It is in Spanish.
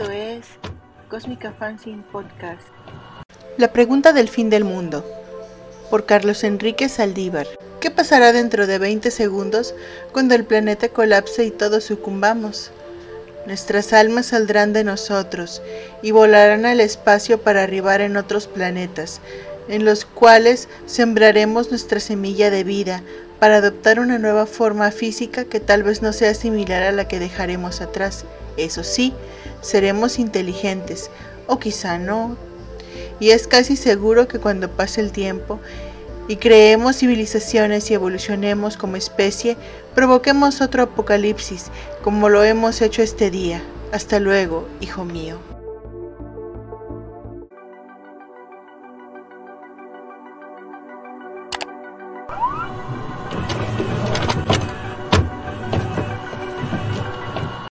Esto es Cósmica Fanzine Podcast. La pregunta del fin del mundo. Por Carlos Enrique Saldívar. ¿Qué pasará dentro de 20 segundos cuando el planeta colapse y todos sucumbamos? Nuestras almas saldrán de nosotros y volarán al espacio para arribar en otros planetas, en los cuales sembraremos nuestra semilla de vida para adoptar una nueva forma física que tal vez no sea similar a la que dejaremos atrás. Eso sí, seremos inteligentes, o quizá no. Y es casi seguro que cuando pase el tiempo y creemos civilizaciones y evolucionemos como especie, provoquemos otro apocalipsis, como lo hemos hecho este día. Hasta luego, hijo mío.